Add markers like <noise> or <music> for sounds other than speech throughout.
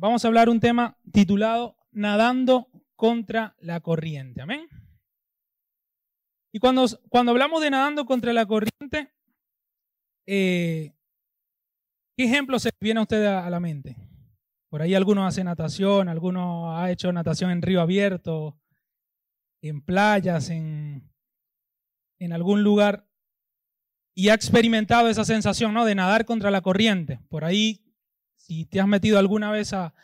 vamos a hablar un tema titulado Nadando contra la corriente. Amén. Y cuando, cuando hablamos de nadando contra la corriente, eh, ¿qué ejemplo se viene a usted a, la mente? Por ahí algunos hacen natación, algunos ha hecho natación en río abierto, en playas, en, en algún lugar y ha experimentado esa sensación ¿no? de nadar contra la corriente. Por ahí, si te has metido alguna vez a,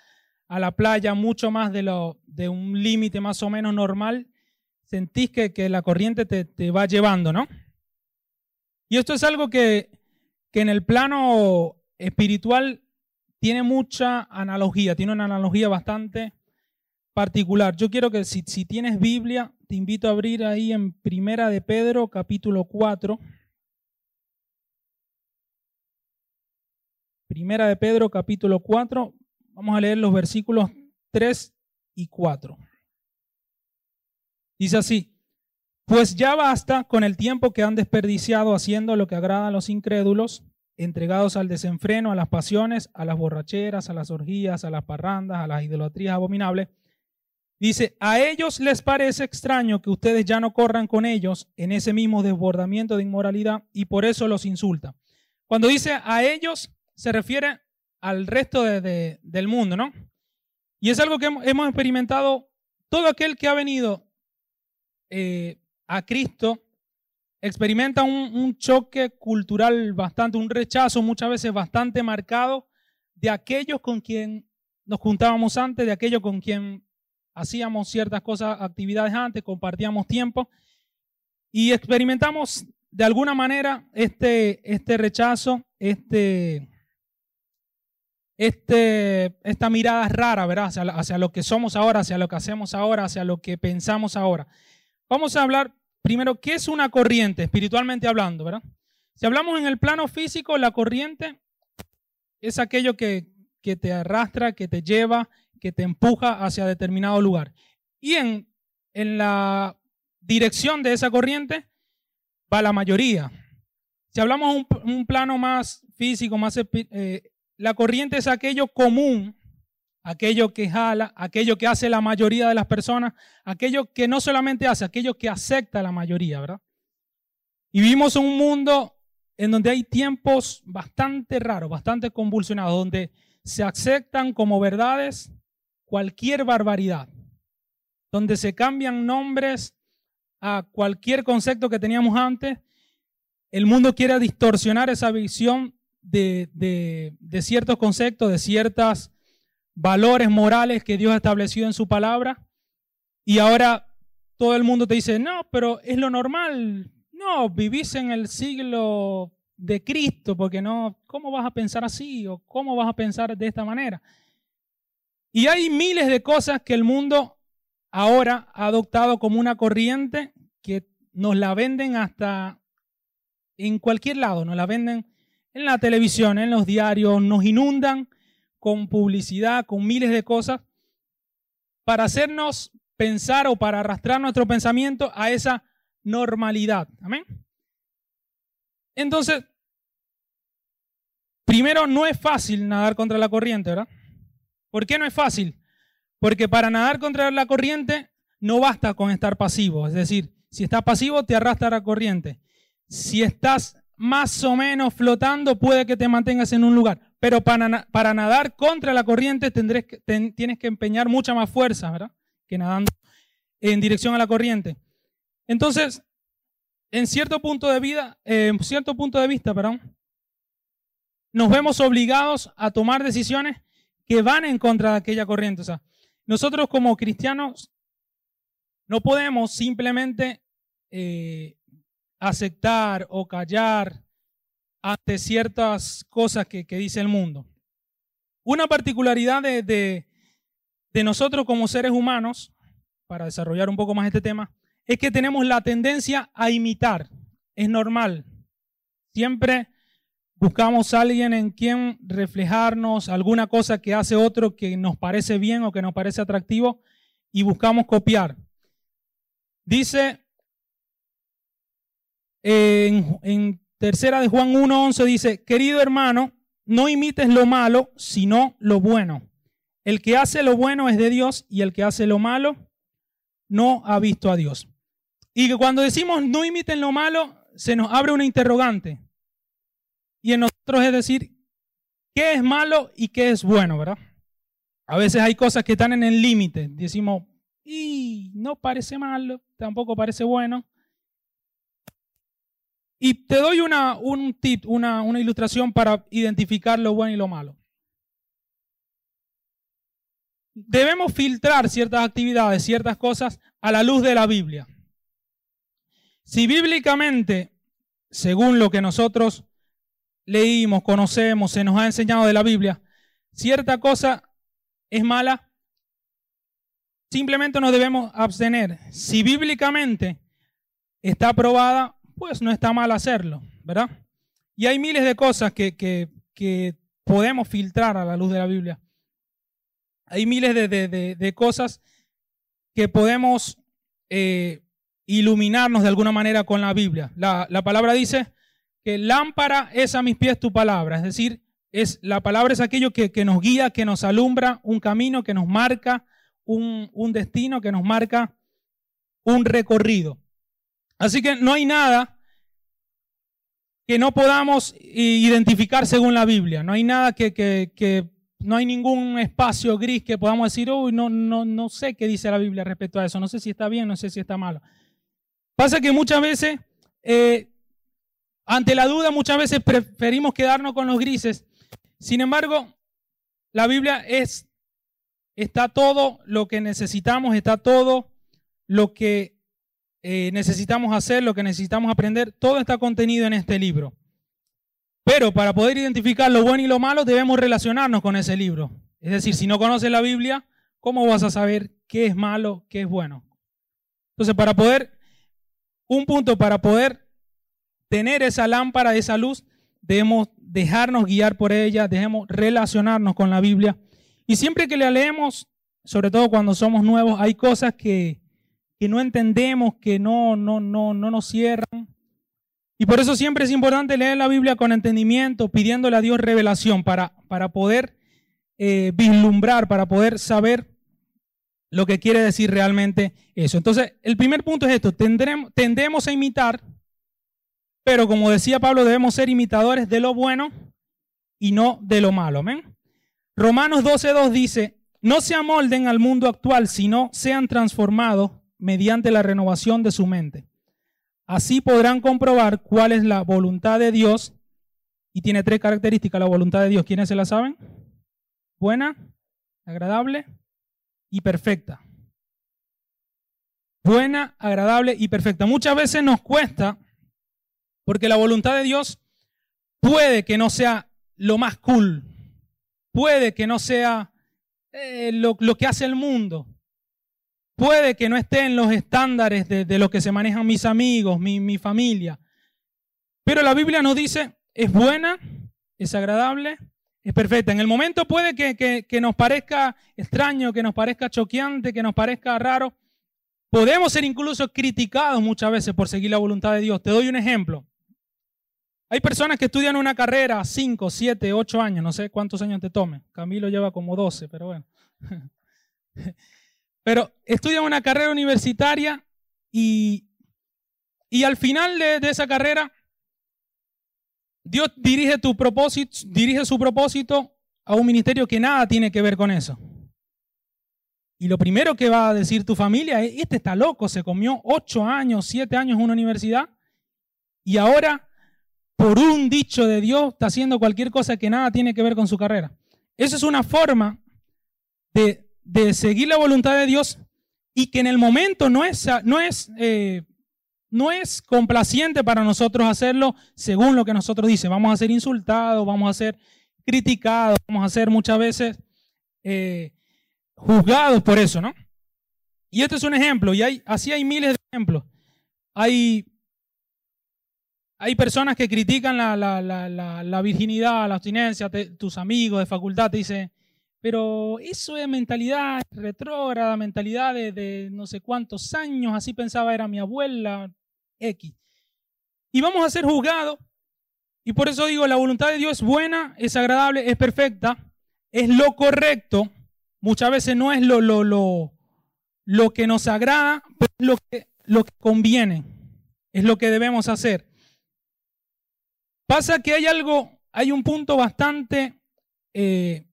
la playa mucho más de, un límite más o menos normal, sentís que, la corriente te, va llevando, ¿no? Y esto es algo que, en el plano espiritual tiene mucha analogía, tiene una analogía bastante particular. Yo quiero que si, si tienes Biblia, te invito a abrir ahí en Primera de Pedro, capítulo 4. Primera de Pedro, capítulo 4. Vamos a leer los versículos 3 y 4. Dice así, pues ya basta con el tiempo que han desperdiciado haciendo lo que agrada a los incrédulos, entregados al desenfreno, a las pasiones, a las borracheras, a las orgías, a las parrandas, a las idolatrías abominables. Dice, a ellos les parece extraño que ustedes ya no corran con ellos en ese mismo desbordamiento de inmoralidad y por eso los insulta. Cuando dice a ellos, se refiere al resto del mundo, ¿no? Y es algo que hemos experimentado todo aquel que ha venido eh, a Cristo experimenta un, choque cultural bastante, un rechazo muchas veces bastante marcado de aquellos con quien nos juntábamos antes, de aquellos con quien hacíamos ciertas cosas, actividades antes, compartíamos tiempo y experimentamos de alguna manera este, este rechazo, este, este, esta mirada rara, ¿verdad? hacia lo que somos ahora, hacia lo que hacemos ahora, hacia lo que pensamos ahora. Vamos a hablar primero qué es una corriente, espiritualmente hablando, ¿verdad? Si hablamos en el plano físico, la corriente es aquello que, te arrastra, que te lleva, que te empuja hacia determinado lugar. Y en, en la dirección de esa corriente va la mayoría. Si hablamos un, un plano más físico, más eh, la corriente es aquello común aquello que jala, aquello que hace la mayoría de las personas, aquello que no solamente hace, aquello que acepta la mayoría, ¿verdad? Y vivimos en un mundo en donde hay tiempos bastante raros, bastante convulsionados, donde se aceptan como verdades cualquier barbaridad, donde se cambian nombres a cualquier concepto que teníamos antes. El mundo quiere distorsionar esa visión de, de ciertos conceptos, de ciertas valores morales que Dios ha establecido en su palabra. Y ahora todo el mundo te dice, no, pero es lo normal. No, vivís en el siglo de Cristo, porque no, ¿cómo vas a pensar así? ¿O cómo vas a pensar de esta manera? Y hay miles de cosas que el mundo ahora ha adoptado como una corriente que nos la venden hasta en cualquier lado, nos la venden en la televisión, en los diarios, nos inundan con publicidad, con miles de cosas, para hacernos pensar o para arrastrar nuestro pensamiento a esa normalidad. Amén. Entonces, primero, no es fácil nadar contra la corriente, ¿verdad? ¿Por qué no es fácil? Porque para nadar contra la corriente no basta con estar pasivo. Es decir, si estás pasivo, te arrastra la corriente. Si estás más o menos flotando, puede que te mantengas en un lugar. Pero para, para nadar contra la corriente tendrás que, tienes que empeñar mucha más fuerza, ¿verdad? Que nadando en dirección a la corriente. Entonces, en cierto punto de vida, en cierto punto de vista, perdón, nos vemos obligados a tomar decisiones que van en contra de aquella corriente. O sea, nosotros como cristianos no podemos simplemente eh, aceptar o callar ante ciertas cosas que, dice el mundo. Una particularidad de, de, nosotros como seres humanos, para desarrollar un poco más este tema, es que tenemos la tendencia a imitar. Es normal. Siempre buscamos a alguien en quien reflejarnos, alguna cosa que hace otro que nos parece bien o que nos parece atractivo y buscamos copiar. Dice en, Tercera de Juan 1.11 dice, querido hermano, no imites lo malo, sino lo bueno. el que hace lo bueno es de Dios y el que hace lo malo no ha visto a Dios. Y cuando decimos no imiten lo malo, se nos abre una interrogante. Y en nosotros es decir, ¿qué es malo y qué es bueno, verdad? A veces hay cosas que están en el límite. Decimos, y no parece malo, tampoco parece bueno. Y te doy una, un tip, una, una ilustración para identificar lo bueno y lo malo. Debemos filtrar ciertas actividades, ciertas cosas a la luz de la Biblia. Si bíblicamente, según lo que nosotros leímos, conocemos, se nos ha enseñado de la Biblia, cierta cosa es mala, simplemente nos debemos abstener. Si bíblicamente está aprobada, pues no está mal hacerlo, ¿verdad? Y hay miles de cosas que, que, podemos filtrar a la luz de la Biblia. Hay miles de, cosas que podemos eh, iluminarnos de alguna manera con la Biblia. La, palabra dice que lámpara es a mis pies tu palabra, es decir, es, la palabra es aquello que, nos guía, que nos alumbra un camino, que nos marca un, un destino, que nos marca un recorrido. Así que no hay nada que no podamos identificar según la Biblia. No hay nada que, no hay ningún espacio gris que podamos decir, uy, no, no, no sé qué dice la Biblia respecto a eso. No sé si está bien, no sé si está malo. Pasa que muchas veces, eh, ante la duda, muchas veces preferimos quedarnos con los grises. Sin embargo, la Biblia es, está todo lo que necesitamos, está todo lo que eh, necesitamos hacer, lo que necesitamos aprender, todo está contenido en este libro. Pero para poder identificar lo bueno y lo malo debemos relacionarnos con ese libro. Es decir, si no conoces la Biblia, ¿cómo vas a saber qué es malo, qué es bueno? Entonces, para poder, un punto para poder tener esa lámpara, esa luz, debemos dejarnos guiar por ella, debemos relacionarnos con la Biblia. Y siempre que la leemos, sobre todo cuando somos nuevos, hay cosas que, que no entendemos, que no, no, no, no nos cierran. Y por eso siempre es importante leer la Biblia con entendimiento, pidiéndole a Dios revelación para, para poder eh, vislumbrar, para poder saber lo que quiere decir realmente eso. Entonces, el primer punto es esto, tendremos, tendemos a imitar, pero como decía Pablo, debemos ser imitadores de lo bueno y no de lo malo. ¿Amén? Romanos 12.2 dice, no se amolden al mundo actual, sino sean transformados mediante la renovación de su mente. Así podrán comprobar cuál es la voluntad de Dios. Y tiene tres características la voluntad de Dios. ¿Quiénes se la saben? Buena, agradable y perfecta. Buena, agradable y perfecta. Muchas veces nos cuesta porque la voluntad de Dios puede que no sea lo más cool. Puede que no sea eh, lo, lo que hace el mundo. Puede que no esté en los estándares de, lo que se manejan mis amigos, mi, familia. Pero la Biblia nos dice, es buena, es agradable, es perfecta. En el momento puede que, que, nos parezca extraño, que nos parezca choqueante, que nos parezca raro. Podemos ser incluso criticados muchas veces por seguir la voluntad de Dios. Te doy un ejemplo. Hay personas que estudian una carrera 5, 7, 8 años, no sé cuántos años te tome. Camilo lleva como 12, pero bueno. <laughs> Pero estudian una carrera universitaria y, y al final de, esa carrera, Dios dirige, tu propósito, dirige su propósito a un ministerio que nada tiene que ver con eso. Y lo primero que va a decir tu familia es, este está loco, se comió ocho años, siete años en una universidad y ahora, por un dicho de Dios, está haciendo cualquier cosa que nada tiene que ver con su carrera. Eso es una forma de de seguir la voluntad de Dios y que en el momento no es, no es, eh, no es complaciente para nosotros hacerlo según lo que nosotros dice. Vamos a ser insultados, vamos a ser criticados, vamos a ser muchas veces eh, juzgados por eso, ¿no? Y este es un ejemplo, y hay, así hay miles de ejemplos. Hay, hay personas que critican la, la, la, la virginidad, la abstinencia, tus amigos de facultad te dicen, pero eso es mentalidad retrógrada, mentalidad de, no sé cuántos años, así pensaba era mi abuela X. Y vamos a ser juzgados. Y por eso digo, la voluntad de Dios es buena, es agradable, es perfecta, es lo correcto, muchas veces no es lo, lo, lo, lo que nos agrada, pero es lo que, lo conviene, es lo que debemos hacer. Pasa que hay algo, hay un punto bastante eh,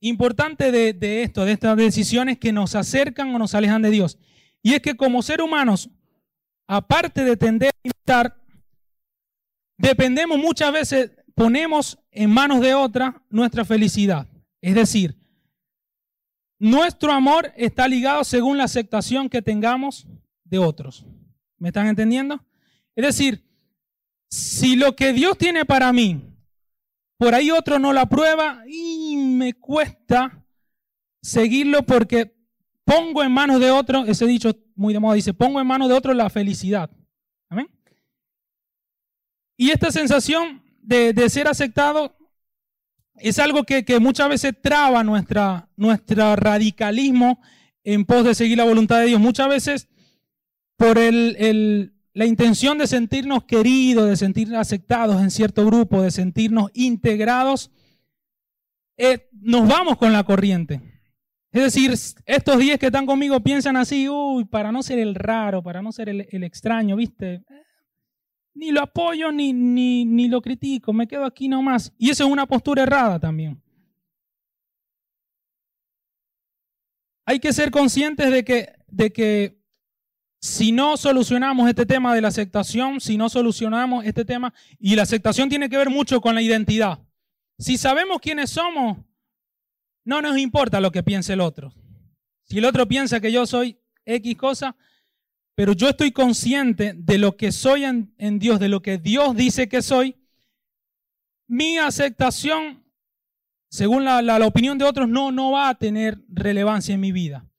importante de, esto, de estas decisiones que nos acercan o nos alejan de Dios. Y es que como seres humanos, aparte de tender a imitar, dependemos muchas veces, ponemos en manos de otra nuestra felicidad. Es decir, nuestro amor está ligado según la aceptación que tengamos de otros. ¿Me están entendiendo? Es decir, si lo que Dios tiene para mí, por ahí otro no lo aprueba y me cuesta seguirlo porque pongo en manos de otro, ese dicho muy de moda dice, pongo en manos de otro la felicidad. Amén. Y esta sensación de, de ser aceptado es algo que, que, muchas veces traba nuestra, nuestro radicalismo en pos de seguir la voluntad de Dios. Muchas veces por el, el, la intención de sentirnos queridos, de sentirnos aceptados en cierto grupo, de sentirnos integrados, nos vamos con la corriente. Es decir, estos diez que están conmigo piensan así, uy, para no ser el raro, para no ser el, el extraño, ¿viste? Ni lo apoyo ni, ni, ni lo critico, me quedo aquí nomás. Y eso es una postura errada también. Hay que ser conscientes de que, de que si no solucionamos este tema de la aceptación, si no solucionamos este tema, y la aceptación tiene que ver mucho con la identidad. Si sabemos quiénes somos, no nos importa lo que piense el otro. Si el otro piensa que yo soy X cosa, pero yo estoy consciente de lo que soy en, Dios, de lo que Dios dice que soy, mi aceptación, según la, la, la opinión de otros, no, no va a tener relevancia en mi vida.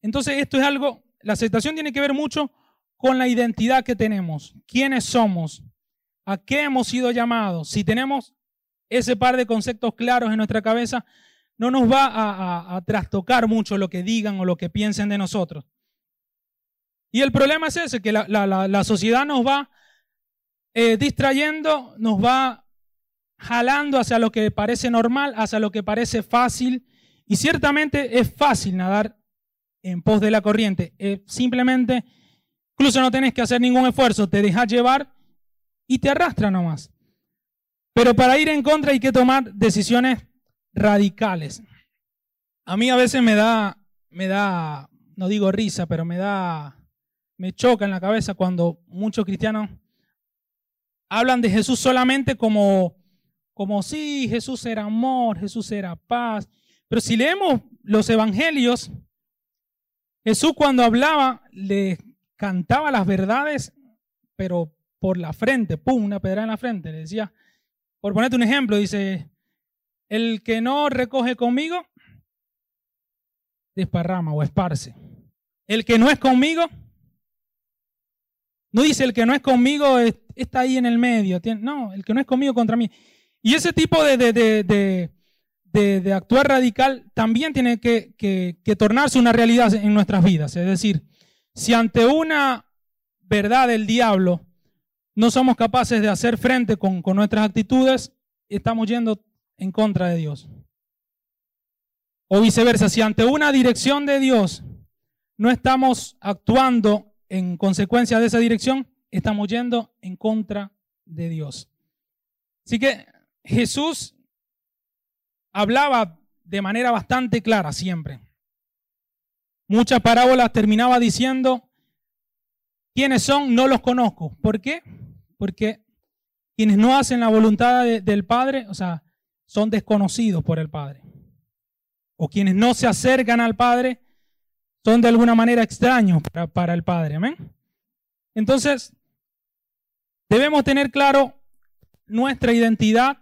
Entonces esto es algo la aceptación tiene que ver mucho con la identidad que tenemos, quiénes somos, a qué hemos sido llamados. Si tenemos ese par de conceptos claros en nuestra cabeza, no nos va a, trastocar mucho lo que digan o lo que piensen de nosotros. Y el problema es ese, que la sociedad nos va eh, distrayendo, nos va jalando hacia lo que parece normal, hacia lo que parece fácil. Y ciertamente es fácil nadar en pos de la corriente. Eh, simplemente, incluso no tenés que hacer ningún esfuerzo, te dejas llevar y te arrastra nomás. Pero para ir en contra hay que tomar decisiones radicales. A mí a veces me da, me da, no digo risa, pero me da, me choca en la cabeza cuando muchos cristianos hablan de Jesús solamente como, como sí, Jesús era amor, Jesús era paz. Pero si leemos los evangelios, Jesús cuando hablaba le cantaba las verdades, pero por la frente, pum, una pedra en la frente. Le decía, por ponerte un ejemplo, dice, el que no recoge conmigo, desparrama o esparce. El que no es conmigo, no dice el que no es conmigo está ahí en el medio. No, el que no es conmigo contra mí. Y ese tipo de, de, de, de actuar radical también tiene que, que, tornarse una realidad en nuestras vidas. Es decir, si ante una verdad del diablo no somos capaces de hacer frente con, con nuestras actitudes, estamos yendo en contra de Dios. O viceversa, si ante una dirección de Dios no estamos actuando en consecuencia de esa dirección, estamos yendo en contra de Dios. Así que Jesús hablaba de manera bastante clara siempre. Muchas parábolas terminaba diciendo, ¿quiénes son? No los conozco. ¿Por qué? Porque quienes no hacen la voluntad de, del Padre, o sea, son desconocidos por el Padre. O quienes no se acercan al Padre son de alguna manera extraños para, para el Padre. Amén. Entonces, debemos tener claro nuestra identidad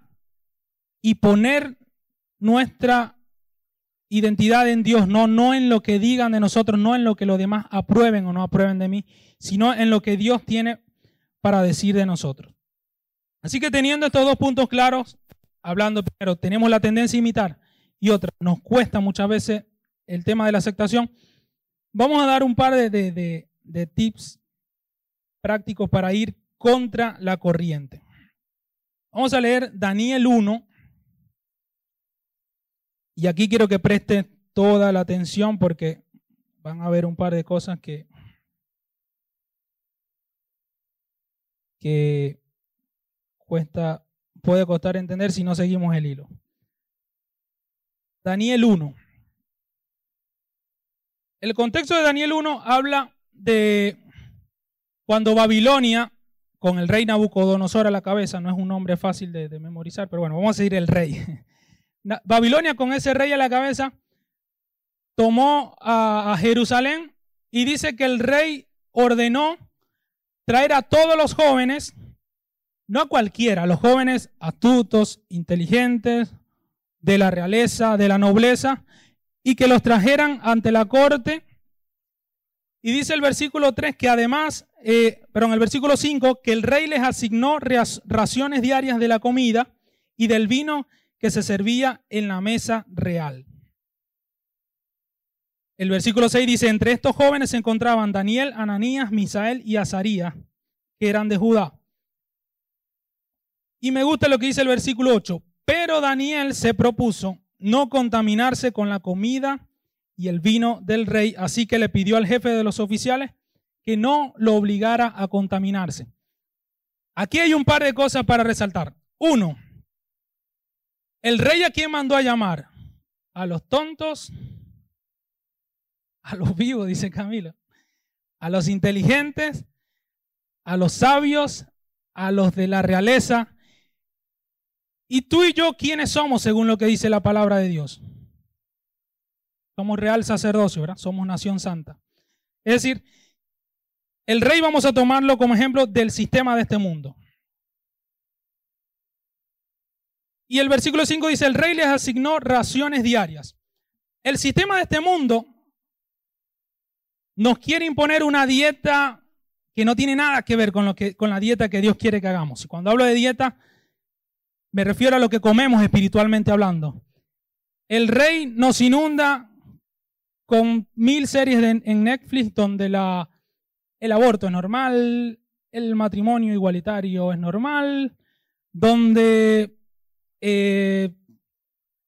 y poner nuestra identidad en Dios, no, no en lo que digan de nosotros, no en lo que los demás aprueben o no aprueben de mí, sino en lo que Dios tiene para decir de nosotros. Así que teniendo estos dos puntos claros, hablando primero, tenemos la tendencia a imitar y otra, nos cuesta muchas veces el tema de la aceptación, vamos a dar un par de, de, de, de tips prácticos para ir contra la corriente. Vamos a leer Daniel 1, y aquí quiero que preste toda la atención porque van a ver un par de cosas que, que cuesta, puede costar entender si no seguimos el hilo. Daniel 1. El contexto de Daniel 1 habla de cuando Babilonia, con el rey Nabucodonosor a la cabeza, no es un nombre fácil de, de memorizar, pero bueno, vamos a seguir el rey. <laughs> Babilonia con ese rey a la cabeza tomó a, Jerusalén y dice que el rey ordenó traer a todos los jóvenes, no a cualquiera, los jóvenes astutos, inteligentes, de la realeza, de la nobleza, y que los trajeran ante la corte. Y dice el versículo 3 que además, eh, en el versículo 5, que el rey les asignó raciones diarias de la comida y del vino que se servía en la mesa real. El versículo 6 dice, entre estos jóvenes se encontraban Daniel, Ananías, Misael y Azarías, que eran de Judá. Y me gusta lo que dice el versículo 8, pero Daniel se propuso no contaminarse con la comida y el vino del rey, así que le pidió al jefe de los oficiales que no lo obligara a contaminarse. Aquí hay un par de cosas para resaltar. Uno, el rey a quien mandó a llamar a los tontos a los vivos, dice Camilo, a los inteligentes, a los sabios, a los de la realeza. ¿Y tú y yo quiénes somos según lo que dice la palabra de Dios? Somos real sacerdocio, ¿verdad? Somos nación santa. Es decir, el rey vamos a tomarlo como ejemplo del sistema de este mundo. Y el versículo 5 dice, el rey les asignó raciones diarias. El sistema de este mundo nos quiere imponer una dieta que no tiene nada que ver con, lo que, con la dieta que Dios quiere que hagamos. Y cuando hablo de dieta, me refiero a lo que comemos espiritualmente hablando. El rey nos inunda con mil series en Netflix donde la, el aborto es normal, el matrimonio igualitario es normal, donde eh,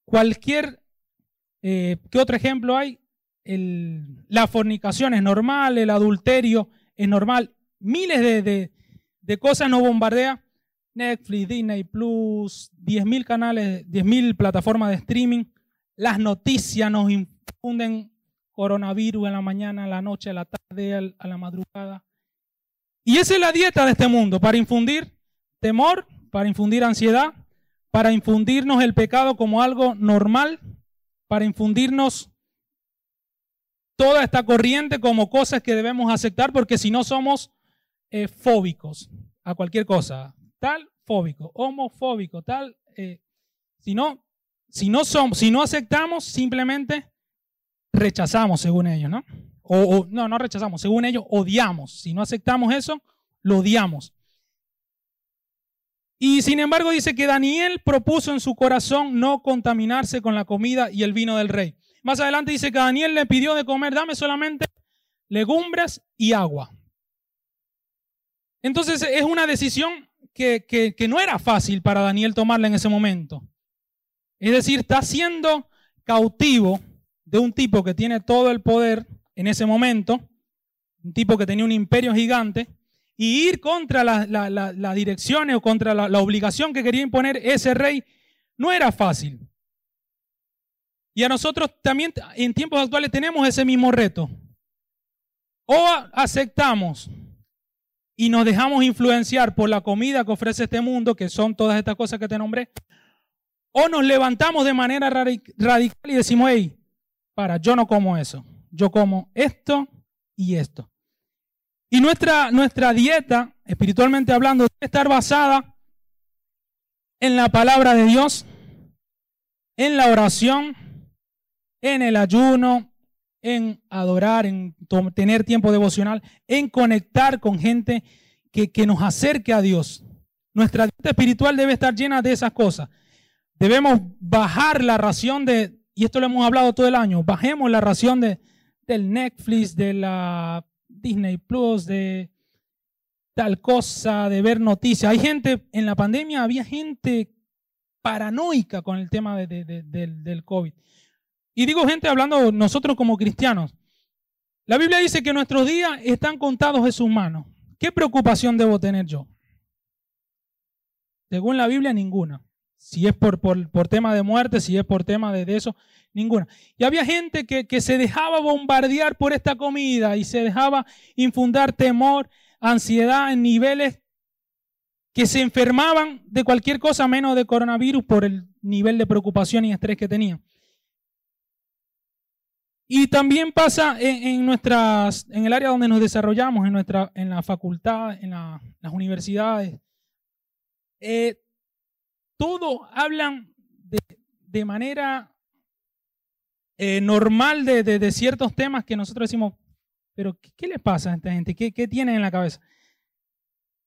cualquier, eh, ¿qué otro ejemplo hay? la fornicación es normal, el adulterio es normal, miles de, de, cosas nos bombardea. Netflix, Disney Plus, 10.000 canales, 10.000 plataformas de streaming. Las noticias nos infunden coronavirus en la mañana, la noche, la tarde, a la madrugada. Y esa es la dieta de este mundo, para infundir temor, para infundir ansiedad, para infundirnos el pecado como algo normal, para infundirnos toda esta corriente como cosas que debemos aceptar porque si no somos eh, fóbicos a cualquier cosa, tal fóbico, homofóbico, tal, eh, si no, si no somos, si no aceptamos, simplemente rechazamos según ellos, ¿no? O, no, no rechazamos, según ellos odiamos. Si no aceptamos eso, lo odiamos. Y sin embargo dice que Daniel propuso en su corazón no contaminarse con la comida y el vino del rey. Más adelante dice que Daniel le pidió de comer, dame solamente legumbres y agua. Entonces es una decisión que, que, no era fácil para Daniel tomarla en ese momento. Es decir, está siendo cautivo de un tipo que tiene todo el poder en ese momento, un tipo que tenía un imperio gigante, y ir contra las la, direcciones o contra la obligación que quería imponer ese rey no era fácil. Y a nosotros también en tiempos actuales tenemos ese mismo reto. O aceptamos y nos dejamos influenciar por la comida que ofrece este mundo, que son todas estas cosas que te nombré, o nos levantamos de manera radical y decimos, hey, para, yo no como eso, yo como esto y esto. Y nuestra, nuestra dieta, espiritualmente hablando, debe estar basada en la palabra de Dios, en la oración, en el ayuno, en adorar, en tener tiempo devocional, en conectar con gente que, que nos acerque a Dios. Nuestra dieta espiritual debe estar llena de esas cosas. Debemos bajar la ración de, y esto lo hemos hablado todo el año, bajemos la ración de, del Netflix, de la Disney Plus, de tal cosa, de ver noticias. Hay gente, en la pandemia había gente paranoica con el tema de, del COVID. Y digo gente hablando nosotros como cristianos. La Biblia dice que nuestros días están contados en sus manos. ¿Qué preocupación debo tener yo? Según la Biblia, ninguna. Si es por, por, tema de muerte, si es por tema de, eso, ninguna. Y había gente que, que, se dejaba bombardear por esta comida y se dejaba infundar temor, ansiedad en niveles que se enfermaban de cualquier cosa menos de coronavirus por el nivel de preocupación y estrés que tenían. Y también pasa en, nuestras, en el área donde nos desarrollamos, en, nuestra, en la facultad, en las universidades. Eh, todo hablan de, manera eh, normal de, ciertos temas que nosotros decimos, pero ¿qué, les pasa a esta gente? ¿Qué, qué tienen en la cabeza?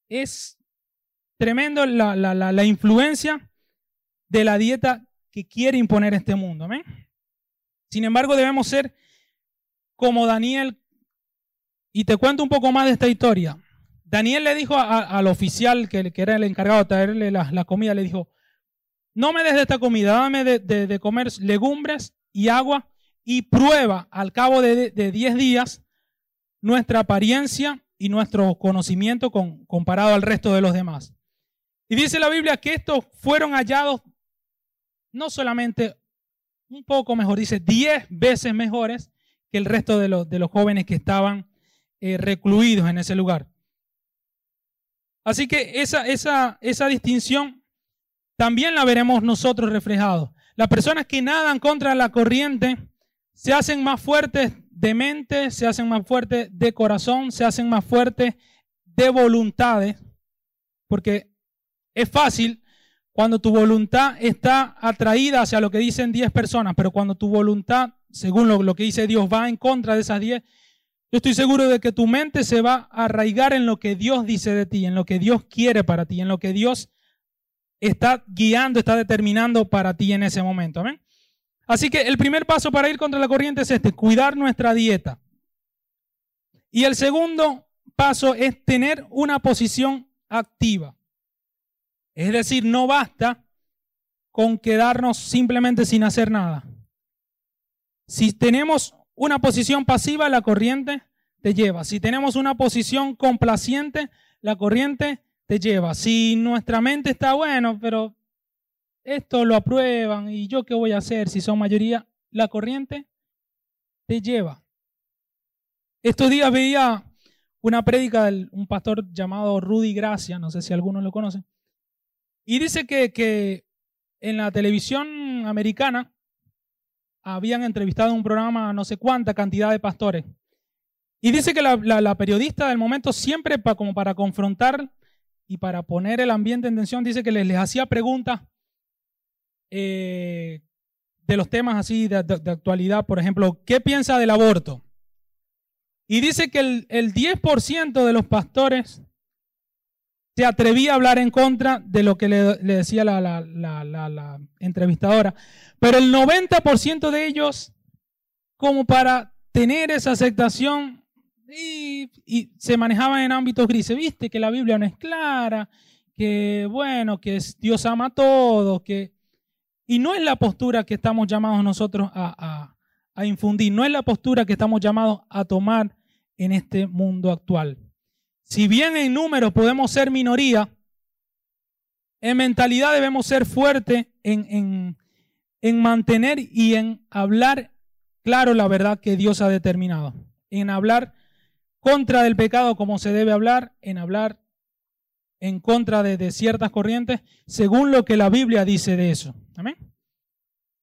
Es tremendo la, la, influencia de la dieta que quiere imponer este mundo. Sin embargo, debemos ser como Daniel. Y te cuento un poco más de esta historia. Daniel le dijo al oficial que, era el encargado de traerle la, comida, le dijo, no me des de esta comida, dame de, comer legumbres y agua y prueba al cabo de 10 días nuestra apariencia y nuestro conocimiento con, comparado al resto de los demás. Y dice la Biblia que estos fueron hallados no solamente un poco mejor, dice 10 veces mejores que el resto de los, de los jóvenes que estaban eh, recluidos en ese lugar. Así que esa, esa, esa distinción también la veremos nosotros reflejados. Las personas que nadan contra la corriente se hacen más fuertes de mente, se hacen más fuertes de corazón, se hacen más fuertes de voluntades, porque es fácil cuando tu voluntad está atraída hacia lo que dicen 10 personas, pero cuando tu voluntad, según lo, que dice Dios, va en contra de esas 10, yo estoy seguro de que tu mente se va a arraigar en lo que Dios dice de ti, en lo que Dios quiere para ti, en lo que Dios está guiando, está determinando para ti en ese momento. Amén. Así que el primer paso para ir contra la corriente es este, cuidar nuestra dieta. Y el segundo paso es tener una posición activa. Es decir, no basta con quedarnos simplemente sin hacer nada. Si tenemos una posición pasiva, la corriente te lleva. Si tenemos una posición complaciente, la corriente te lleva. Si nuestra mente está bueno, pero esto lo aprueban y yo qué voy a hacer si son mayoría, la corriente te lleva. Estos días veía una prédica de un pastor llamado Rudy Gracia, no sé si algunos lo conocen, y dice que, en la televisión americana habían entrevistado en un programa no sé cuánta cantidad de pastores. Y dice que la, periodista del momento siempre como para confrontar y para poner el ambiente en tensión, dice que les, hacía preguntas eh, de los temas así de, actualidad. Por ejemplo, ¿qué piensa del aborto? Y dice que el, el 10% de los pastores se atrevía a hablar en contra de lo que le, decía la, entrevistadora. Pero el 90% de ellos, como para tener esa aceptación, y, se manejaban en ámbitos grises. Viste que la Biblia no es clara, que bueno, que Dios ama a todos, que... Y no es la postura que estamos llamados nosotros a, a infundir, no es la postura que estamos llamados a tomar en este mundo actual. Si bien en número podemos ser minoría, en mentalidad debemos ser fuertes en, en, mantener y en hablar claro la verdad que Dios ha determinado. En hablar contra del pecado como se debe hablar, en hablar en contra de, ciertas corrientes, según lo que la Biblia dice de eso. Amén.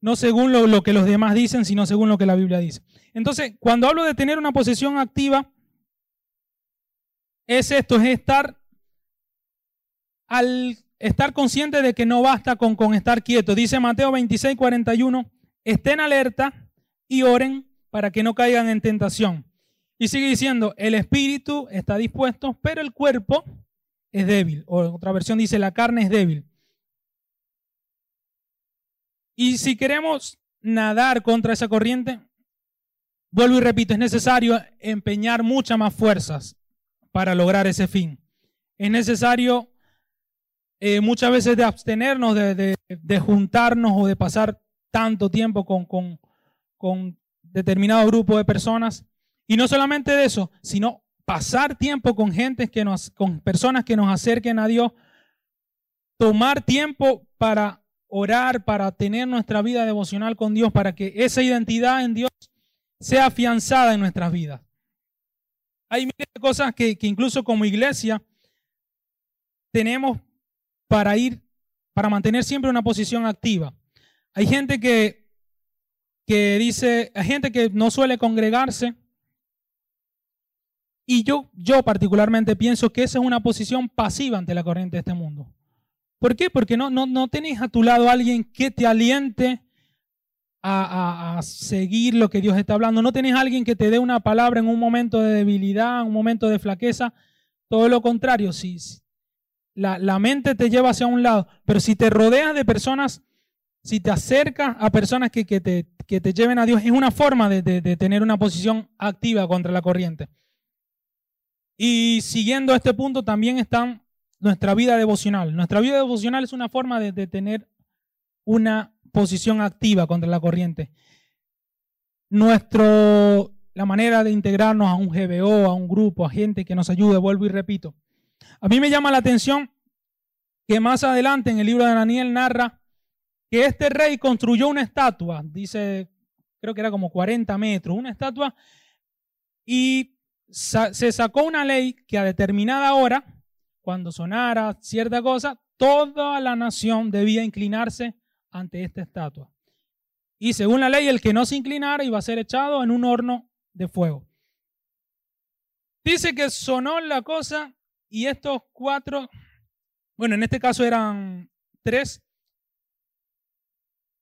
No según lo, lo, que los demás dicen, sino según lo que la Biblia dice. Entonces, cuando hablo de tener una posesión activa, es esto, es estar al estar consciente de que no basta con, con estar quieto. Dice Mateo 26, 41, estén alerta y oren para que no caigan en tentación. Y sigue diciendo, el espíritu está dispuesto, pero el cuerpo es débil. O otra versión dice, la carne es débil. Y si queremos nadar contra esa corriente, vuelvo y repito, es necesario empeñar muchas más fuerzas para lograr ese fin. Es necesario eh, muchas veces de abstenernos de, juntarnos o de pasar tanto tiempo con, con determinado grupo de personas. Y no solamente de eso, sino pasar tiempo con gente que nos, con personas que nos acerquen a Dios, tomar tiempo para orar, para tener nuestra vida devocional con Dios, para que esa identidad en Dios sea afianzada en nuestras vidas. Hay miles de cosas que, que incluso como iglesia tenemos para ir, para mantener siempre una posición activa. Hay gente que, que dice, hay gente que no suele congregarse. Y yo, yo particularmente pienso que esa es una posición pasiva ante la corriente de este mundo. ¿Por qué? Porque no, no, no tenés a tu lado a alguien que te aliente a, a, seguir lo que Dios está hablando. No tenés a alguien que te dé una palabra en un momento de debilidad, en un momento de flaqueza. Todo lo contrario, si, la, la, mente te lleva hacia un lado, pero si te rodeas de personas, si te acercas a personas que, que, te, que te, lleven a Dios, es una forma de, de, tener una posición activa contra la corriente. Y siguiendo este punto también está nuestra vida devocional. Nuestra vida devocional es una forma de, de tener una posición activa contra la corriente. Nuestro, la manera de integrarnos a un GBO, a un grupo, a gente que nos ayude, vuelvo y repito, a mí me llama la atención que más adelante en el libro de Daniel narra que este rey construyó una estatua, dice, creo que era como 40 metros, una estatua, y se sacó una ley que a determinada hora, cuando sonara cierta cosa, toda la nación debía inclinarse ante esta estatua. Y según la ley, el que no se inclinara iba a ser echado en un horno de fuego. Dice que sonó la cosa y estos cuatro, bueno, en este caso eran tres,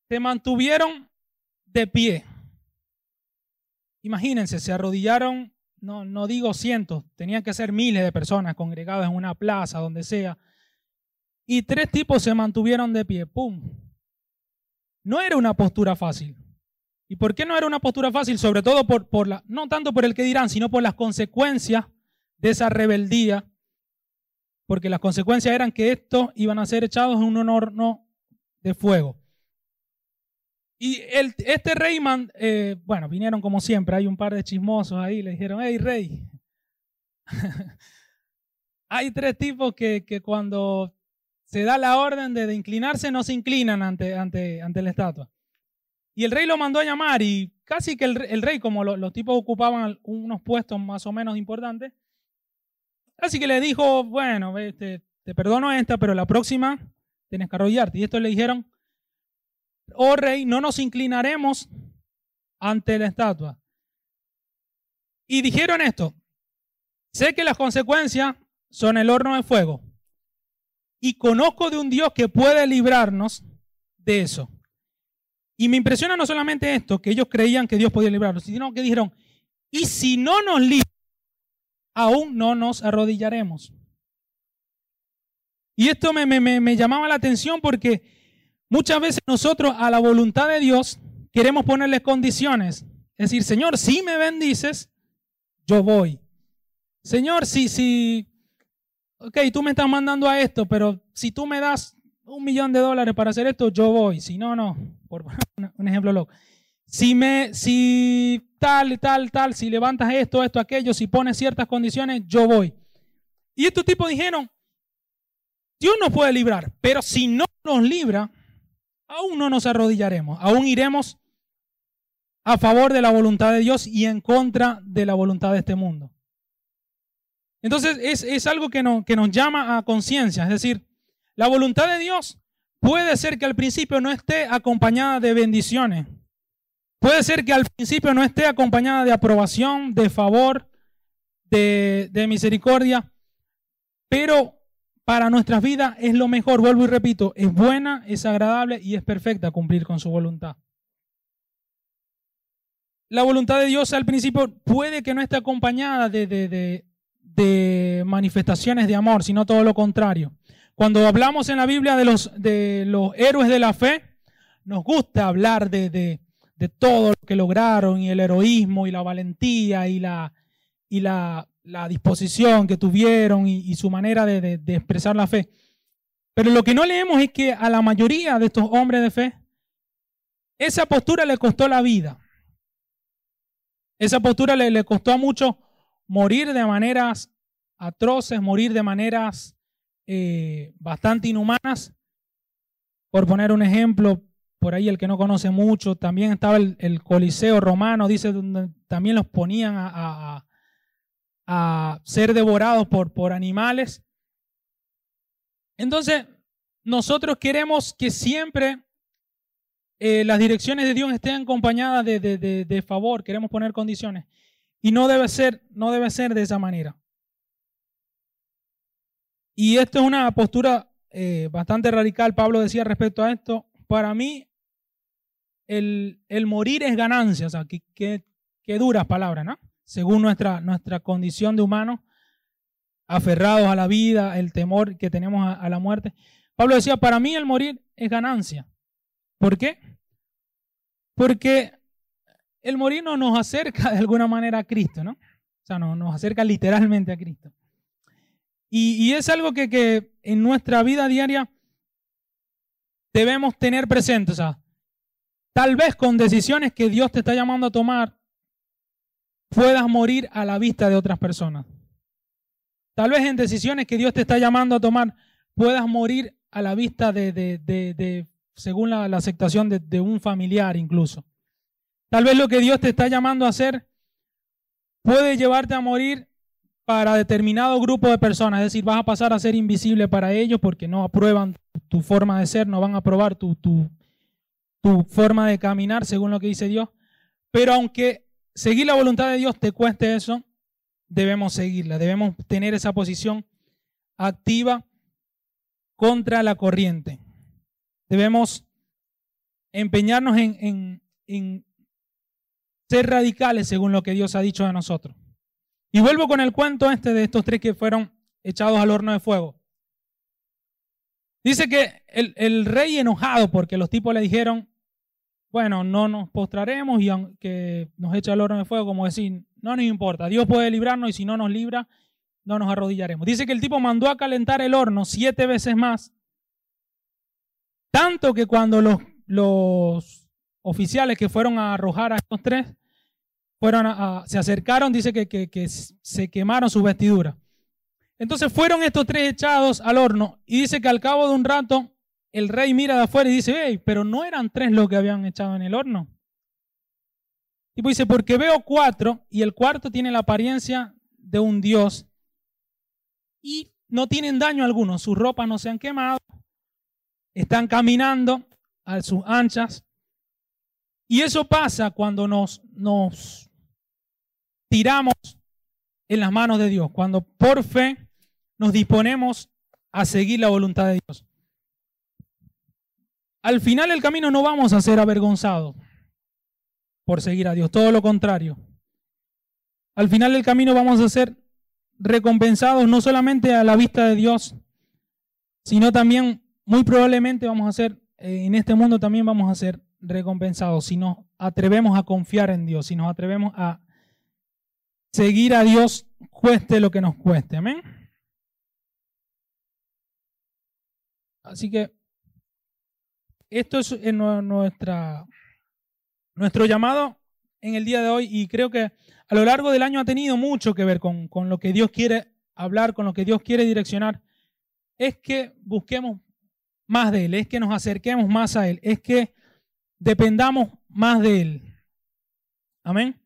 se mantuvieron de pie. Imagínense, se arrodillaron, no, no digo cientos, tenían que ser miles de personas congregadas en una plaza, donde sea. Y tres tipos se mantuvieron de pie. ¡Pum! No era una postura fácil. ¿Y por qué no era una postura fácil? Sobre todo por, por la, no tanto por el que dirán, sino por las consecuencias de esa rebeldía porque las consecuencias eran que estos iban a ser echados en un horno de fuego. Y el, este rey, eh, bueno, vinieron como siempre, hay un par de chismosos ahí, le dijeron, hey rey, <laughs> hay tres tipos que, que, cuando se da la orden de, de, inclinarse no se inclinan ante, ante, ante la estatua. Y el rey lo mandó a llamar y casi que el, el rey, como lo, los tipos ocupaban unos puestos más o menos importantes, Así que le dijo, bueno, te, te perdono esta, pero la próxima tienes que arrollarte. Y esto le dijeron, oh rey, no nos inclinaremos ante la estatua. Y dijeron esto, sé que las consecuencias son el horno de fuego. Y conozco de un Dios que puede librarnos de eso. Y me impresiona no solamente esto, que ellos creían que Dios podía librarnos, sino que dijeron, y si no nos libra, aún no nos arrodillaremos. Y esto me, me, me, llamaba la atención porque muchas veces nosotros a la voluntad de Dios queremos ponerle condiciones. Es decir, Señor, si me bendices, yo voy. Señor, si, si, ok, tú me estás mandando a esto, pero si tú me das un millón de dólares para hacer esto, yo voy. Si no, no. <laughs> Un ejemplo loco. Si me, si tal tal, tal, si levantas esto, esto, aquello, si pones ciertas condiciones, yo voy. Y estos tipos dijeron, Dios nos puede librar, pero si no nos libra, aún no nos arrodillaremos, aún iremos a favor de la voluntad de Dios y en contra de la voluntad de este mundo. Entonces es, es algo que, no, que nos llama a conciencia, es decir, la voluntad de Dios puede ser que al principio no esté acompañada de bendiciones, Puede ser que al principio no esté acompañada de aprobación, de favor, de, de misericordia, pero para nuestras vidas es lo mejor, vuelvo y repito, es buena, es agradable y es perfecta cumplir con su voluntad. La voluntad de Dios al principio puede que no esté acompañada de, manifestaciones de amor, sino todo lo contrario. Cuando hablamos en la Biblia de los, de los héroes de la fe, nos gusta hablar de, de todo lo que lograron y el heroísmo y la valentía y la, y la, la disposición que tuvieron y, su manera de, expresar la fe. Pero lo que no leemos es que a la mayoría de estos hombres de fe, esa postura le costó la vida. Esa postura le, le costó a muchos morir de maneras atroces, morir de maneras eh, bastante inhumanas. Por poner un ejemplo, por ahí el que no conoce mucho, también estaba el, Coliseo romano, dice, donde también los ponían a, ser devorados por, por animales. Entonces, nosotros queremos que siempre eh, las direcciones de Dios estén acompañadas de, de, favor, queremos poner condiciones. Y no debe ser, no debe ser de esa manera. Y esto es una postura eh, bastante radical. Pablo decía respecto a esto, para mí el, morir es ganancia. O sea, qué, duras palabras, ¿no? Según nuestra, nuestra condición de humanos, aferrados a la vida, el temor que tenemos a, la muerte. Pablo decía, para mí el morir es ganancia. ¿Por qué? Porque el morir no nos acerca de alguna manera a Cristo, ¿no? O sea, no, nos acerca literalmente a Cristo. Y, es algo que, en nuestra vida diaria debemos tener presente. O sea, tal vez con decisiones que Dios te está llamando a tomar, puedas morir a la vista de otras personas. Tal vez en decisiones que Dios te está llamando a tomar, puedas morir a la vista de, según la, aceptación de un familiar incluso. Tal vez lo que Dios te está llamando a hacer puede llevarte a morir para determinado grupo de personas, es decir, vas a pasar a ser invisible para ellos porque no aprueban tu forma de ser, no van a aprobar tu, tu, tu forma de caminar según lo que dice Dios. Pero aunque seguir la voluntad de Dios te cueste eso, debemos seguirla, debemos tener esa posición activa contra la corriente. Debemos empeñarnos en, ser radicales según lo que Dios ha dicho de nosotros. Y vuelvo con el cuento este de estos tres que fueron echados al horno de fuego. Dice que el, rey enojado porque los tipos le dijeron, bueno, no nos postraremos y aunque nos eche al horno de fuego, como decir, no nos importa, Dios puede librarnos y si no nos libra, no nos arrodillaremos. Dice que el tipo mandó a calentar el horno siete veces más, tanto que cuando los, los oficiales que fueron a arrojar a estos tres fueron se acercaron, dice que, se quemaron sus vestiduras. Entonces fueron estos tres echados al horno y dice que al cabo de un rato el rey mira de afuera y dice, hey, pero no eran tres los que habían echado en el horno. Y dice, porque veo cuatro y el cuarto tiene la apariencia de un dios y no tienen daño alguno, sus ropas no se han quemado, están caminando a sus anchas. Y eso pasa cuando nos, nos tiramos en las manos de Dios, cuando por fe nos disponemos a seguir la voluntad de Dios. Al final del camino no vamos a ser avergonzados por seguir a Dios, todo lo contrario. Al final del camino vamos a ser recompensados no solamente a la vista de Dios, sino también muy probablemente vamos a ser, eh, en este mundo también vamos a ser recompensados si nos atrevemos a confiar en Dios, si nos atrevemos a seguir a Dios cueste lo que nos cueste. Amén. Así que esto es nuestra, nuestro llamado en el día de hoy y creo que a lo largo del año ha tenido mucho que ver con, con lo que Dios quiere hablar, con lo que Dios quiere direccionar. Es que busquemos más de Él, es que nos acerquemos más a Él, es que dependamos más de Él. Amén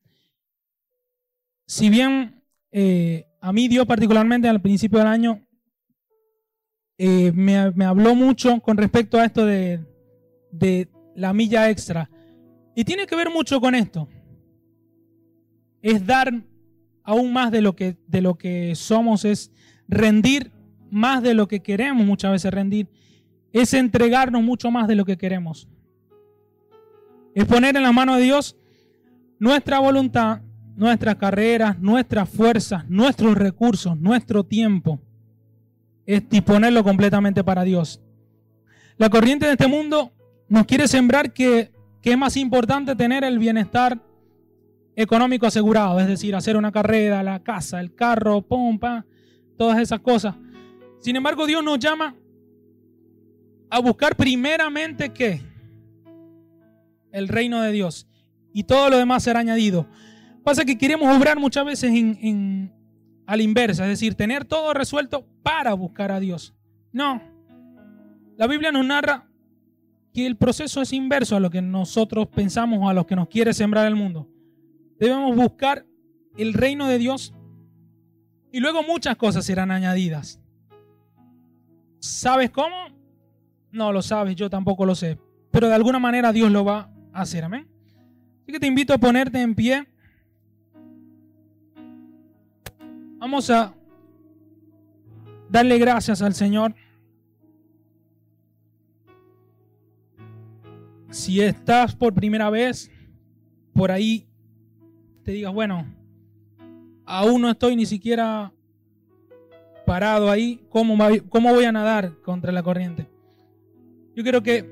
si bien eh, a mí Dios particularmente al principio del año eh, me, habló mucho con respecto a esto de, la milla extra. Y tiene que ver mucho con esto. Es dar aún más de lo que, de lo que somos, es rendir más de lo que queremos muchas veces rendir. Es entregarnos mucho más de lo que queremos. Es poner en la mano de Dios nuestra voluntad nuestras carreras, nuestras fuerzas, nuestros recursos, nuestro tiempo, es disponerlo completamente para Dios. La corriente de este mundo nos quiere sembrar que, es más importante tener el bienestar económico asegurado, es decir, hacer una carrera, la casa, el carro, pompa, todas esas cosas. Sin embargo, Dios nos llama a buscar primeramente qué? El reino de Dios. Y todo lo demás será añadido. Pasa que queremos obrar muchas veces en, a la inversa, es decir, tener todo resuelto para buscar a Dios. No. La Biblia nos narra que el proceso es inverso a lo que nosotros pensamos o a lo que nos quiere sembrar el mundo. Debemos buscar el reino de Dios y luego muchas cosas serán añadidas. ¿Sabes cómo? No lo sabes, yo tampoco lo sé. Pero de alguna manera Dios lo va a hacer. Amén. Así que te invito a ponerte en pie. Vamos a darle gracias al Señor. Si estás por primera vez por ahí, te digas, bueno, aún no estoy ni siquiera parado ahí, ¿cómo, ¿cómo voy a nadar contra la corriente? Yo quiero que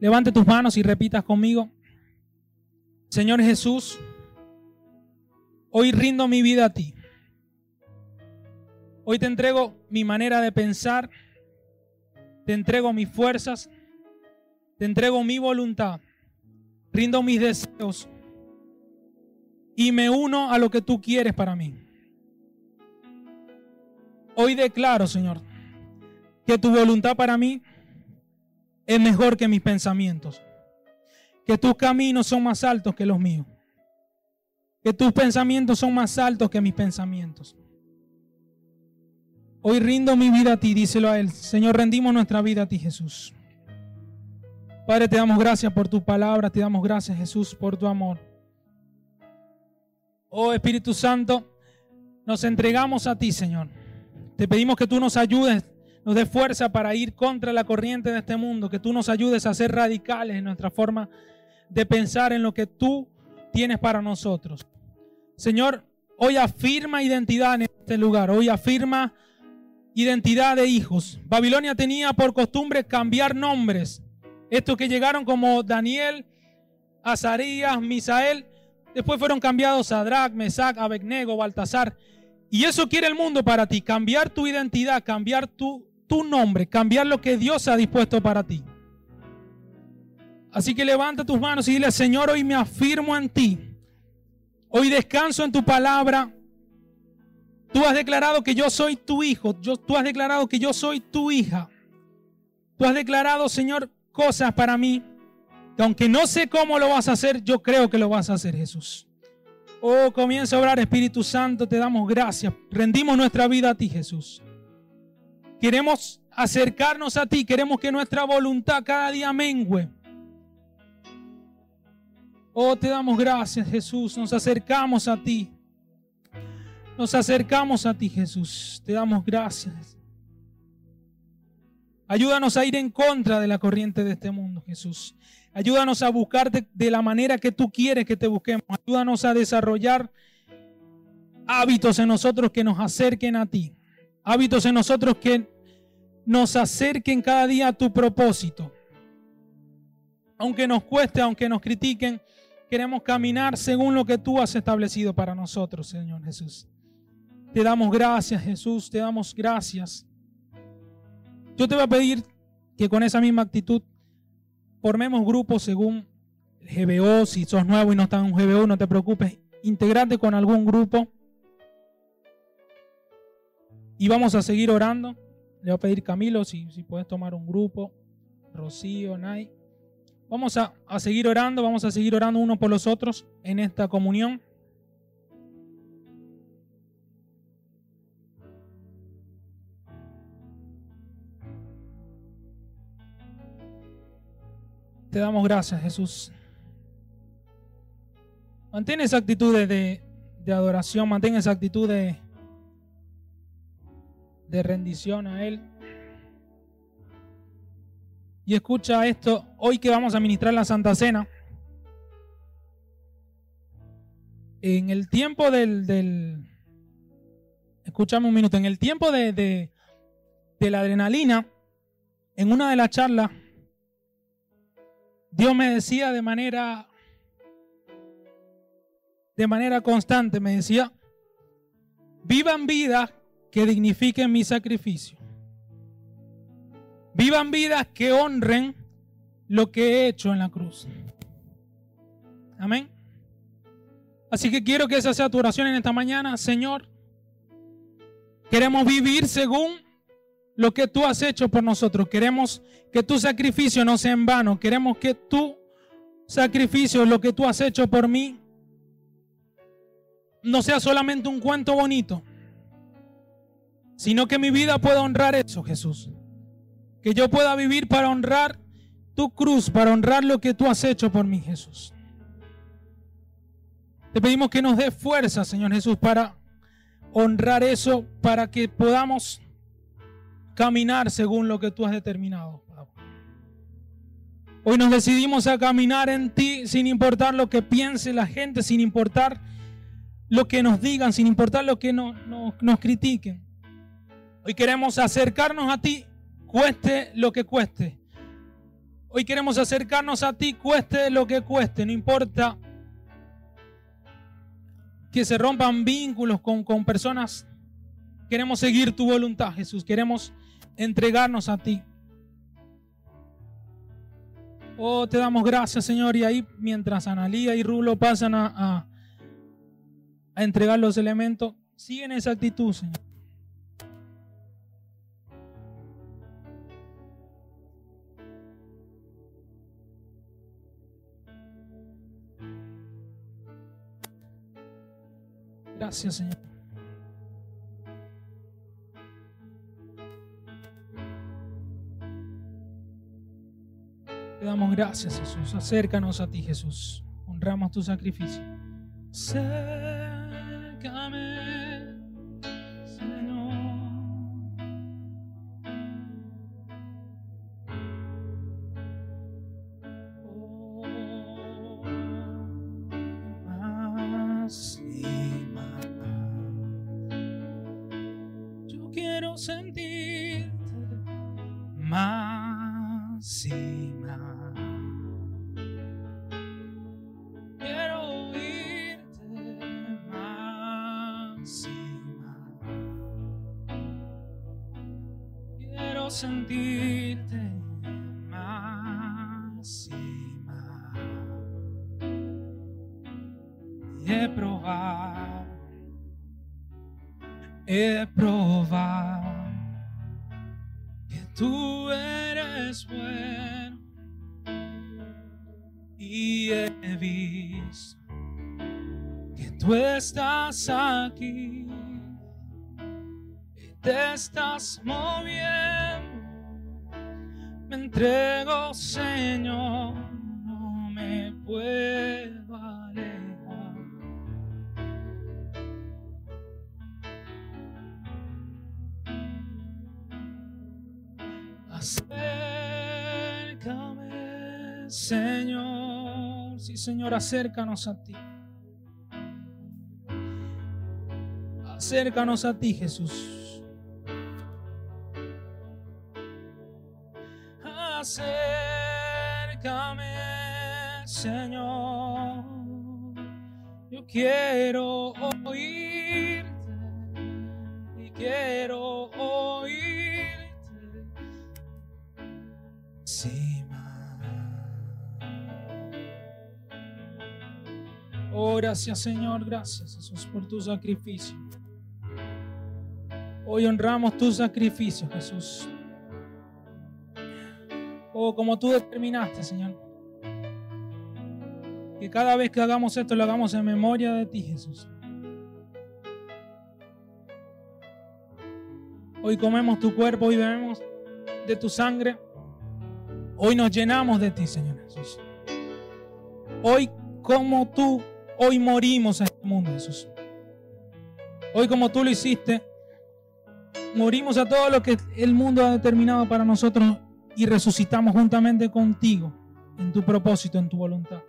levante tus manos y repitas conmigo, Señor Jesús, hoy rindo mi vida a ti. Hoy te entrego mi manera de pensar, te entrego mis fuerzas, te entrego mi voluntad, rindo mis deseos y me uno a lo que tú quieres para mí. Hoy declaro, Señor, que tu voluntad para mí es mejor que mis pensamientos, que tus caminos son más altos que los míos, que tus pensamientos son más altos que mis pensamientos. Hoy rindo mi vida a ti, díselo a Él. Señor, rendimos nuestra vida a ti, Jesús. Padre, te damos gracias por tu palabra, te damos gracias, Jesús, por tu amor. Oh Espíritu Santo, nos entregamos a ti, Señor. Te pedimos que tú nos ayudes, nos dé fuerza para ir contra la corriente de este mundo, que tú nos ayudes a ser radicales en nuestra forma de pensar en lo que tú tienes para nosotros. Señor, hoy afirma identidad en este lugar, hoy afirma identidad de hijos. Babilonia tenía por costumbre cambiar nombres. Estos que llegaron como Daniel, Azarías, Misael, Después fueron cambiados a Drag, Mesac, Abednego, Baltasar. Y eso quiere el mundo para ti, cambiar tu identidad, cambiar tu, tu nombre, cambiar lo que Dios ha dispuesto para ti. Así que levanta tus manos y dile, Señor, hoy me afirmo en ti. Hoy descanso en tu palabra. Tú has declarado que yo soy tu hijo. tú has declarado que yo soy tu hija. Tú has declarado, Señor, cosas para mí aunque no sé cómo lo vas a hacer, yo creo que lo vas a hacer, Jesús. Oh, comienza a orar, Espíritu Santo, te damos gracias. Rendimos nuestra vida a ti, Jesús. Queremos acercarnos a ti, queremos que nuestra voluntad cada día mengue. Oh, te damos gracias, Jesús. Nos acercamos a ti. Nos acercamos a ti, Jesús. Te damos gracias. Ayúdanos a ir en contra de la corriente de este mundo, Jesús. Ayúdanos a buscarte de la manera que tú quieres que te busquemos. Ayúdanos a desarrollar hábitos en nosotros que nos acerquen a ti. Hábitos en nosotros que nos acerquen cada día a tu propósito. Aunque nos cueste, aunque nos critiquen, queremos caminar según lo que tú has establecido para nosotros, Señor Jesús. Te damos gracias, Jesús, te damos gracias. Yo te voy a pedir que con esa misma actitud formemos grupos según GBO. Si sos nuevo y no estás en un GBO, no te preocupes. Integrate con algún grupo. Y vamos a seguir orando. Le voy a pedir Camilo si, si puedes tomar un grupo. Rocío, Nay. Vamos a, a seguir orando, vamos a seguir orando unos por los otros en esta comunión. Te damos gracias, Jesús. Mantén esa actitud de, adoración, mantén esa actitud de, de rendición a Él. Y escucha esto, hoy que vamos a ministrar la Santa Cena, en el tiempo del, del escúchame un minuto, en el tiempo de, de, de la adrenalina, en una de las charlas, Dios me decía de manera de manera constante, me decía, vivan vidas que dignifiquen mi sacrificio. Vivan vidas que honren lo que he hecho en la cruz. Amén. Así que quiero que esa sea tu oración en esta mañana, Señor. Queremos vivir según lo que tú has hecho por nosotros. Queremos que tu sacrificio no sea en vano. Queremos que tu sacrificio, lo que tú has hecho por mí, no sea solamente un cuento bonito, sino que mi vida pueda honrar eso, Jesús. Que yo pueda vivir para honrar tu cruz, para honrar lo que tú has hecho por mí, Jesús. Te pedimos que nos dé fuerza, Señor Jesús, para honrar eso, para que podamos caminar según lo que tú has determinado. Hoy nos decidimos a caminar en ti sin importar lo que piense la gente, sin importar lo que nos digan, sin importar lo que nos critiquen. Hoy queremos acercarnos a ti, cueste lo que cueste. Hoy queremos acercarnos a ti, cueste lo que cueste, no importa que se rompan vínculos con, con personas. Queremos seguir tu voluntad, Jesús. Queremos entregarnos a ti. Oh, te damos gracias, Señor. Y ahí, mientras Analía y Rulo pasan a, a, a entregar los elementos, siguen esa actitud, Señor. Gracias, Señor. Damos gracias, Jesús. Acércanos a ti, Jesús. Honramos tu sacrificio. Acércame, he probado, he probado que tú eres bueno y he visto que tú estás aquí y te estás moviendo. Me entrego, Señor, no me puedo Señor. Sí, Señor, acércanos a ti. Acércanos a ti, Jesús. Acércame, Señor. Yo quiero oírte y quiero oírte. Oh, gracias Señor, gracias Jesús por tu sacrificio. Hoy honramos tu sacrificio, Jesús. Oh, como tú determinaste, Señor. Que cada vez que hagamos esto lo hagamos en memoria de ti, Jesús. Hoy comemos tu cuerpo, hoy bebemos de tu sangre. Hoy nos llenamos de ti, Señor Jesús. Hoy como tú, hoy morimos a este mundo, Jesús. Hoy como tú lo hiciste, morimos a todo lo que el mundo ha determinado para nosotros y resucitamos juntamente contigo en tu propósito, en tu voluntad.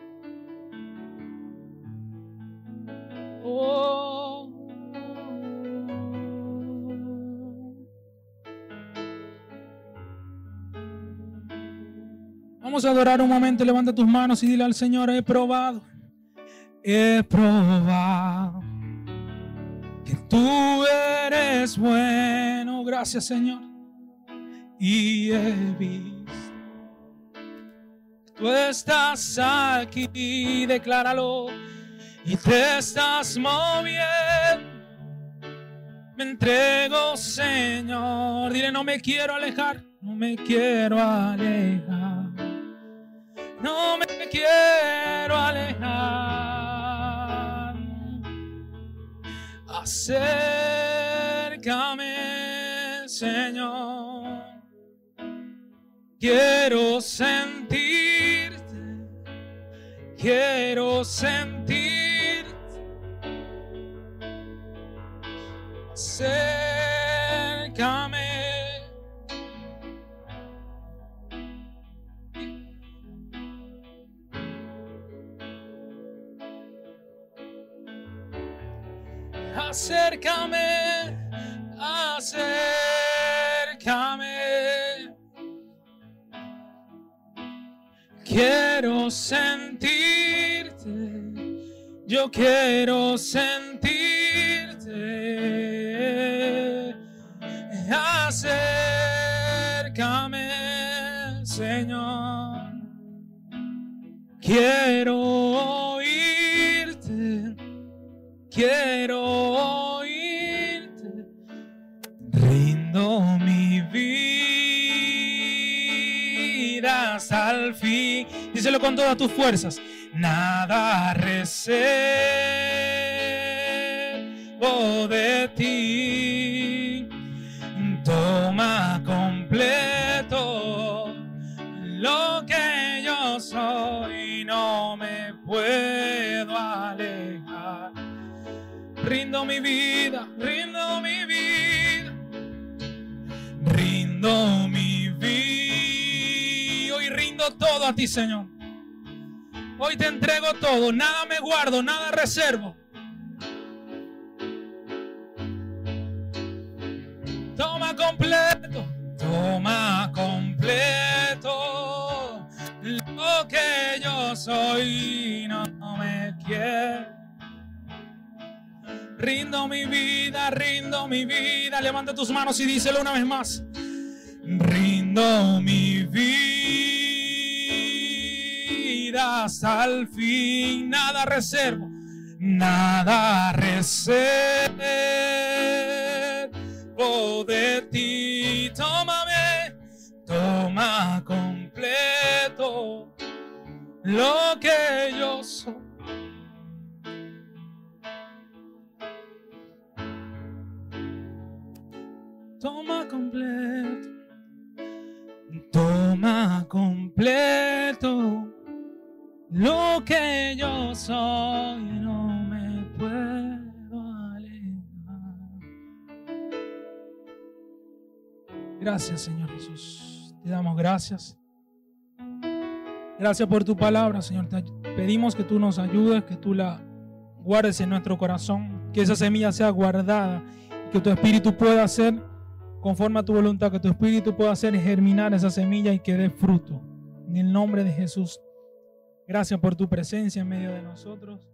Vamos a adorar un momento, levanta tus manos y dile al Señor, he probado, he probado que tú eres bueno, gracias Señor, y he visto, tú estás aquí, decláralo, y te estás moviendo. Me entrego, Señor. Dile, no me quiero alejar, no me quiero alejar. No me quiero alejar. Acércame, Señor. Quiero sentirte. Quiero sentirte. Acércame, acércame. Quiero sentirte, yo quiero sentirte Con todas tus fuerzas. Nada reservo de ti toma completo lo que yo soy, no me puedo alejar. Rindo mi vida, rindo mi vida, rindo mi vida. Hoy rindo todo a ti, Señor. Hoy te entrego todo, nada me guardo, nada reservo. Toma completo, toma completo lo que yo soy, no, me quiero. Rindo mi vida, rindo mi vida. Levanta tus manos y díselo una vez más. Rindo mi vida hasta el fin. Nada reservo, nada reservo de ti. Tómame, toma completo lo que yo soy. Toma completo, toma completo lo que yo soy, no me puedo. Gracias, Señor Jesús. Te damos gracias. Gracias por tu palabra, Señor. Te pedimos que tú nos ayudes, que tú la guardes en nuestro corazón, que esa semilla sea guardada, que tu espíritu pueda hacer conforme a tu voluntad, que tu espíritu pueda hacer germinar esa semilla y que dé fruto. En el nombre de Jesús. Gracias por tu presencia en medio de nosotros.